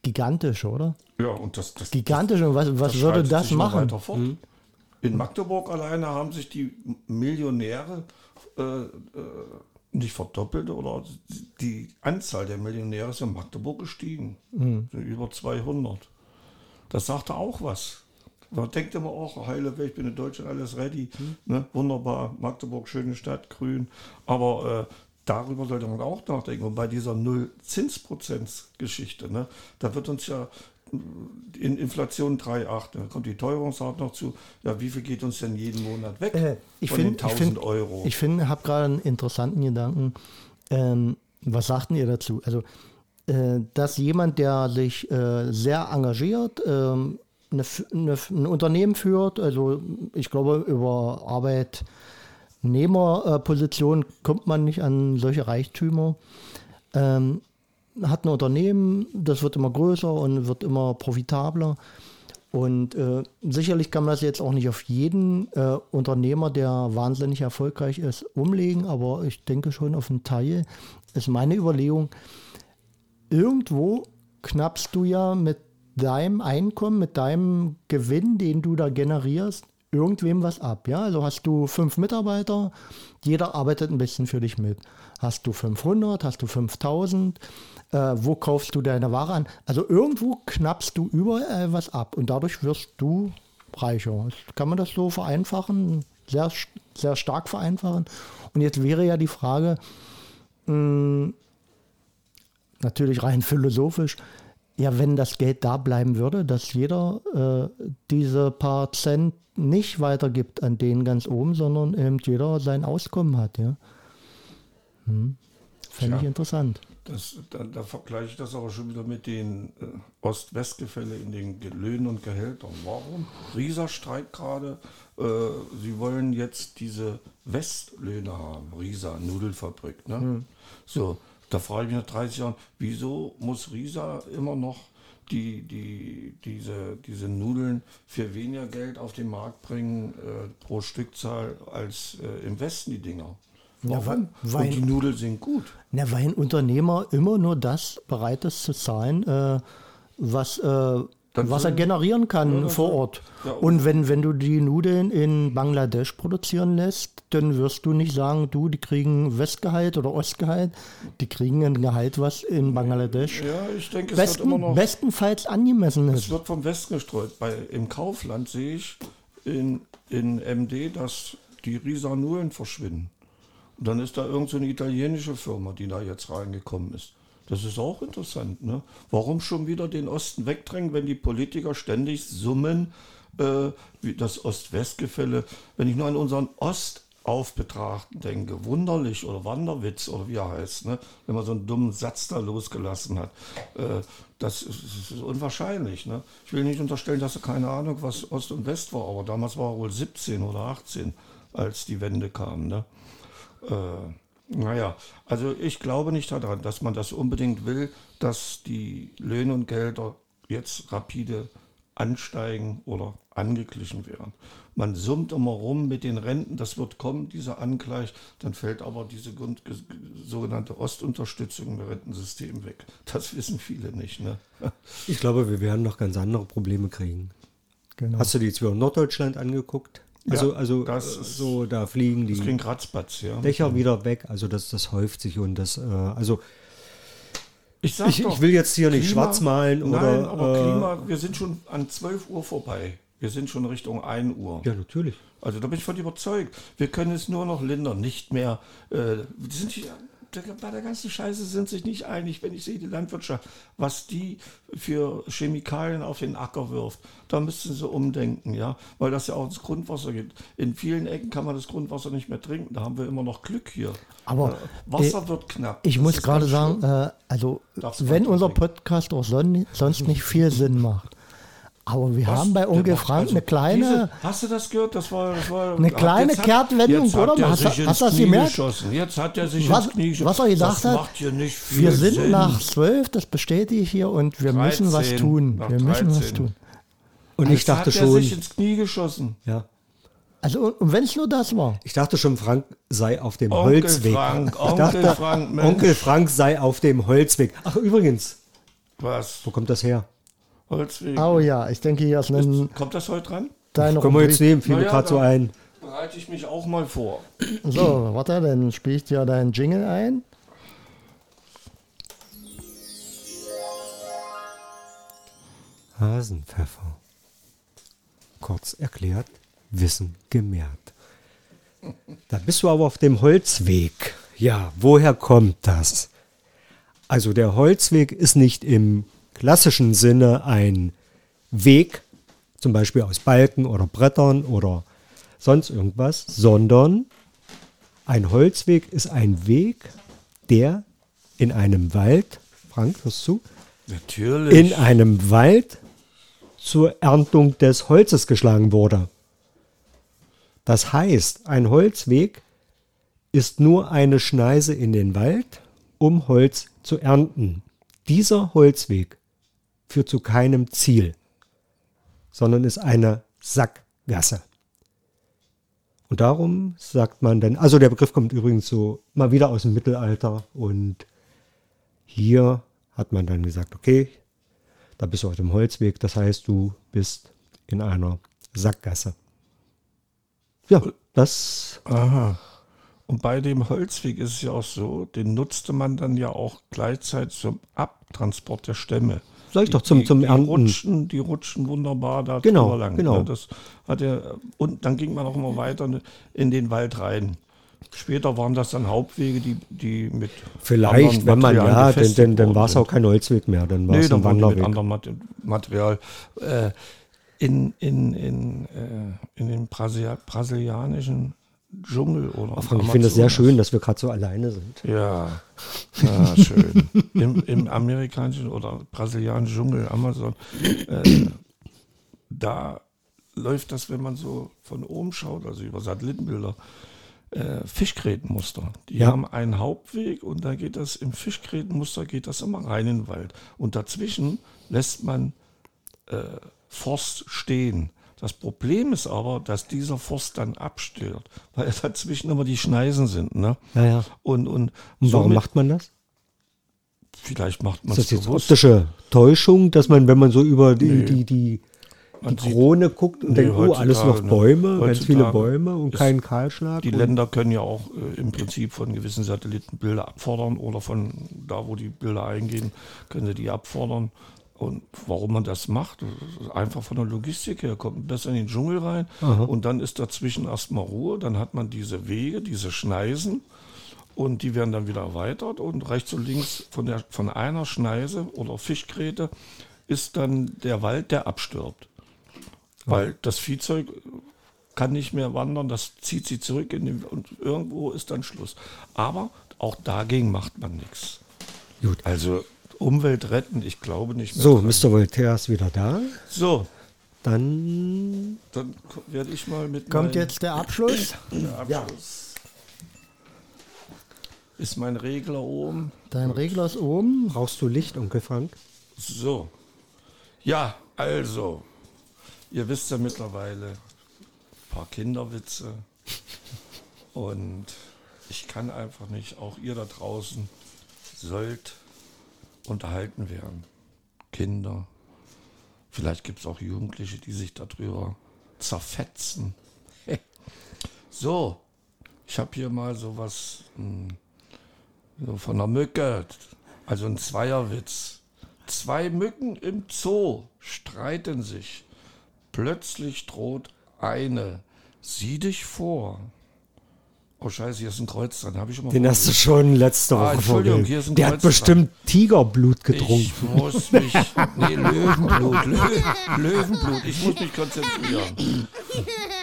gigantisch, oder? Ja, und das, das, Gigantisch. Und was, was das würde das machen? weiter fort. In Magdeburg alleine haben sich die Millionäre äh, äh, nicht verdoppelt oder die Anzahl der Millionäre ist in Magdeburg gestiegen. Mhm. Über 200. Das sagte auch was. Man denkt immer auch, heile Welt, ich bin in Deutschland, alles ready. Mhm. Ne? Wunderbar, Magdeburg, schöne Stadt, grün. Aber äh, darüber sollte man auch nachdenken. Und bei dieser Null-Zinsprozents-Geschichte, ne? da wird uns ja in Inflation 3,8. Dann kommt die Teuerungsrate noch zu. Ja, wie viel geht uns denn jeden Monat weg Äh, ich von den finde, ich 1000 finde, Euro? ich finde, habe gerade einen interessanten Gedanken. Ähm, was sagten ihr dazu? Also, äh, dass jemand, der sich äh, sehr engagiert, ähm, eine, eine, ein Unternehmen führt, also ich glaube, über Arbeitnehmerposition kommt man nicht an solche Reichtümer. Ähm, hat ein Unternehmen, das wird immer größer und wird immer profitabler. Und äh, sicherlich kann man das jetzt auch nicht auf jeden äh, Unternehmer, der wahnsinnig erfolgreich ist, umlegen, aber ich denke schon auf einen Teil. Ist meine Überlegung, irgendwo knappst du ja mit deinem Einkommen, mit deinem Gewinn, den du da generierst, irgendwem was ab. Ja, also hast du fünf Mitarbeiter, jeder arbeitet ein bisschen für dich mit. Hast du 500, hast du 5000, äh, wo kaufst du deine Ware an? Also irgendwo knappst du überall was ab und dadurch wirst du reicher. Kann man das so vereinfachen? Sehr, sehr stark vereinfachen. Und jetzt wäre ja die Frage, hm, natürlich rein philosophisch, ja, wenn das Geld da bleiben würde, dass jeder äh, diese paar Cent nicht weitergibt an den ganz oben, sondern eben jeder sein Auskommen hat, ja. Hm. Fände ich interessant. Das, da, da, vergleiche ich das aber schon wieder mit den äh, Ost-West-Gefälle in den Löhnen und Gehältern. Warum? Rieser streikt gerade. Äh, sie wollen jetzt diese Westlöhne haben. Rieser, Nudelfabrik. Ne? Hm. So, da frage ich mich nach 30 Jahren, wieso muss Rieser immer noch die, die, diese, diese Nudeln für weniger Geld auf den Markt bringen äh, pro Stückzahl als äh, im Westen die Dinger? Warum? Weil, Und die Nudeln sind gut. Ja, weil ein Unternehmer immer nur das bereit ist zu zahlen, äh, was, äh, was er generieren kann ja, vor Ort. Ja, und wenn, wenn du die Nudeln in Bangladesch produzieren lässt, dann wirst du nicht sagen, du, die kriegen Westgehalt oder Ostgehalt, die kriegen ein Gehalt, was in Bangladesch ja, ich denke, es besten, wird immer noch, bestenfalls angemessen ist. Es wird vom Westen gestreut. Bei, Im Kaufland sehe ich in, in MD, dass die Rieser Nudeln verschwinden. Und dann ist da irgendeine so italienische Firma, die da jetzt reingekommen ist. Das ist auch interessant. Ne? Warum schon wieder den Osten wegdrängen, wenn die Politiker ständig summen, äh, wie das Ost-West-Gefälle? Wenn ich nur an unseren Ostaufbetracht denke, wunderlich oder Wanderwitz oder wie er heißt, ne? wenn man so einen dummen Satz da losgelassen hat. Äh, das, ist, ist, unwahrscheinlich. Ne? Ich will nicht unterstellen, dass er keine Ahnung, was Ost und West war, aber damals war er wohl 17 oder 18, als die Wende kam. Ne? Äh, naja, also ich glaube nicht daran, dass man das unbedingt will, dass die Löhne und Gelder jetzt rapide ansteigen oder angeglichen werden. Man summt immer rum mit den Renten, das wird kommen, dieser Angleich, dann fällt aber diese sogenannte Ostunterstützung im Rentensystem weg. Das wissen viele nicht. Ne? Ich glaube, wir werden noch ganz andere Probleme kriegen. Genau. Hast du die jetzt über Norddeutschland angeguckt? Also, ja, also das äh, so, da fliegen die ja. Dächer wieder weg. Also das, das häuft sich und das, äh, also ich, sag ich, doch, ich will jetzt hier Klima, nicht schwarz malen nein, oder. aber äh, Klima, wir sind schon an 12 Uhr vorbei. Wir sind schon Richtung 1 Uhr. Ja, natürlich. Also da bin ich von überzeugt. Wir können es nur noch lindern, nicht mehr. Äh, sind hier bei der ganzen Scheiße sind sich nicht einig, wenn ich sehe, die Landwirtschaft, was die für Chemikalien auf den Acker wirft. Da müssten sie umdenken, ja, weil das ja auch ins Grundwasser geht. In vielen Ecken kann man das Grundwasser nicht mehr trinken. Da haben wir immer noch Glück hier. Aber äh, Wasser äh, wird knapp. Ich das muss gerade sagen, äh, also wenn unser Podcast auch sonst nicht viel Sinn macht, aber wir Was? haben bei Onkel Frank also eine kleine. Diese, hast du das gehört? Das war, das war eine kleine hat, Kehrtwendung, oder? Hast, hast, hast du das gemerkt? Geschossen. Jetzt hat er sich was, ins Knie geschossen. Was er gedacht hat, wir sind Sinn. nach zwölf, das bestätige ich hier, und wir 13, müssen was tun. Wir 13. müssen was tun. Und ich dachte hat schon. Er sich ins Knie geschossen. Ja. Also, und wenn es nur das war. Ich dachte schon, Frank sei auf dem Onkel Holzweg. Frank, Onkel dachte, Frank, Onkel Frank sei auf dem Holzweg. Ach, übrigens. Was? Wo kommt das her? Holzweg. Oh ja, ich denke hier ist ein. Kommt das heute dran? Deine Können wir jetzt nehmen, fiel mir gerade so ein. Bereite ich mich auch mal vor. So, warte, dann spiele ich dir deinen Jingle ein. Hasenpfeffer. Kurz erklärt, Wissen gemehrt. Da bist du aber auf dem Holzweg. Ja, woher kommt das? Also der Holzweg ist nicht im klassischen Sinne ein Weg, zum Beispiel aus Balken oder Brettern oder sonst irgendwas, sondern ein Holzweg ist ein Weg, der in einem Wald, Frank, hörst du? Natürlich. In einem Wald zur Erntung des Holzes geschlagen wurde. Das heißt, ein Holzweg ist nur eine Schneise in den Wald, um Holz zu ernten. Dieser Holzweg führt zu keinem Ziel. sondern ist eine Sackgasse. Und darum sagt man dann, also der Begriff kommt übrigens so mal wieder aus dem Mittelalter und hier hat man dann gesagt, okay, da bist du auf dem Holzweg, das heißt, du bist in einer Sackgasse. Ja, das. Aha. Und bei dem Holzweg ist es ja auch so, den nutzte man dann ja auch gleichzeitig zum Abtransport der Stämme. Sag ich doch zum, die, zum die Ernten. rutschen, die rutschen wunderbar da Genau, drüber lang. genau. ne? Das hat er, und dann ging man auch immer weiter in den Wald rein. Später waren das dann Hauptwege, die, die mit Vielleicht, wenn man, ja, denn, denn, dann war es auch kein Holzweg mehr, dann war Nee, es dann ein die mit Wanderweg. anderem Mat- Material. Äh, in, in, in, äh, in den Brasil brasilianischen Dschungel oder am Frank, ich finde es sehr schön, dass wir gerade so alleine sind. Ja, ja schön. Im, Im amerikanischen oder brasilianischen Dschungel, Amazon, äh, da läuft das, wenn man so von oben schaut, also über Satellitenbilder, äh, Fischgrätenmuster. Die Ja. haben einen Hauptweg und da geht das im Fischgrätenmuster geht das immer rein in den Wald. Und dazwischen lässt man äh, Forst stehen. Das Problem ist aber, dass dieser Forst dann abstört, weil dazwischen immer die Schneisen sind. Ne? Ja, ja. Und, und, Und warum macht man das? Vielleicht macht man Ist es das jetzt bewusst. optische Täuschung, dass man, wenn man so über die, Nee. die, die, die Man sieht- Krone guckt und Nee, denkt, oh, alles noch ne? Bäume, ganz viele Bäume und ist kein Kahlschlag. Die Länder können ja auch äh, im Prinzip von gewissen Satelliten Bilder abfordern oder von da, wo die Bilder eingehen, können sie die abfordern. Und warum man das macht, einfach von der Logistik her, kommt besser in den Dschungel rein und dann ist dazwischen erstmal Ruhe, dann hat man diese Wege, diese Schneisen und die werden dann wieder erweitert und rechts und links von, der, von einer Schneise oder Fischgräte ist dann der Wald, der abstirbt. Weil das Viehzeug kann nicht mehr wandern, das zieht sie zurück in den, und irgendwo ist dann Schluss. Aber auch dagegen macht man nichts. Gut. Also Umwelt retten, ich glaube nicht mehr. So, dran. Mr. Voltaire ist wieder da. So, Dann dann werde ich mal mit Kommt jetzt der Abschluss. der Abschluss. Ist mein Regler oben. Dein Regler ist oben. brauchst du Licht, Onkel Frank. So. Ja, also. Ihr wisst ja mittlerweile ein paar Kinderwitze. Und ich kann einfach nicht, auch ihr da draußen sollt unterhalten werden. Kinder. Vielleicht gibt es auch Jugendliche, die sich darüber zerfetzen. So, ich habe hier mal sowas hm, so von einer Mücke, also ein Zweierwitz. Zwei Mücken im Zoo streiten sich. Plötzlich droht eine. Sieh dich vor. Oh Scheiße, hier ist ein Kreuz dran. Habe ich schon mal Den hast du schon letzte Ah, Woche Entschuldigung, vorgelesen. hier ist ein Der Kreuz hat bestimmt Tigerblut Ich getrunken. muss mich. Nee, Löwenblut. Lö, Löwenblut. Ich muss mich konzentrieren.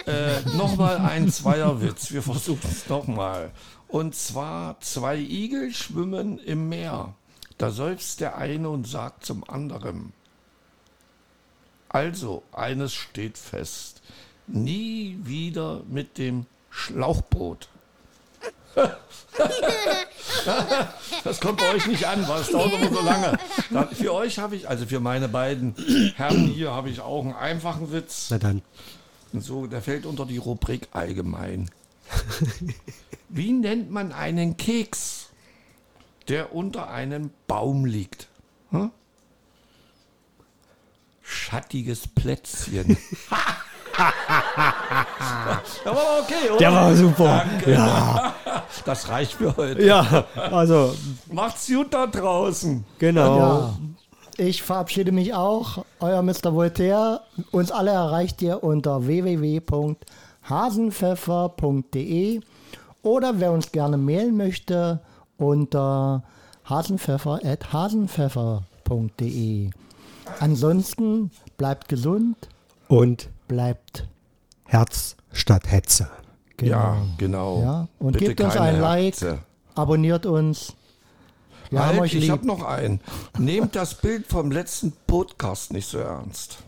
Äh, nochmal ein Zweierwitz. Wir versuchen es nochmal. Und zwar: Zwei Igel schwimmen im Meer. Da seufzt der eine und sagt zum anderen: Also, eines steht fest. Nie wieder mit dem Schlauchboot. Das kommt bei euch nicht an, weil es dauert immer so lange. Dann, für euch habe ich, also für meine beiden Herren hier, habe ich auch einen einfachen Witz. Na dann. Und so, der fällt unter die Rubrik allgemein. Wie nennt man einen Keks, der unter einem Baum liegt? Hm? Schattiges Plätzchen. Der war okay, oder? Der war super. Ja, Das reicht für heute. ja, also Macht's gut da draußen. genau. Ja. Ich verabschiede mich auch. Euer Mr. Voltaire. Uns alle erreicht ihr unter www.hasenpfeffer.de oder wer uns gerne mailen möchte unter hasenpfeffer.hasenpfeffer.de. Ansonsten bleibt gesund, Und bleibt Herz statt Hetze. Genau. Ja, genau. Ja? Und Bitte gebt uns ein Like, Herze. abonniert uns. Wir halt, haben euch lieb. ich habe noch einen. Nehmt das Bild vom letzten Podcast nicht so ernst.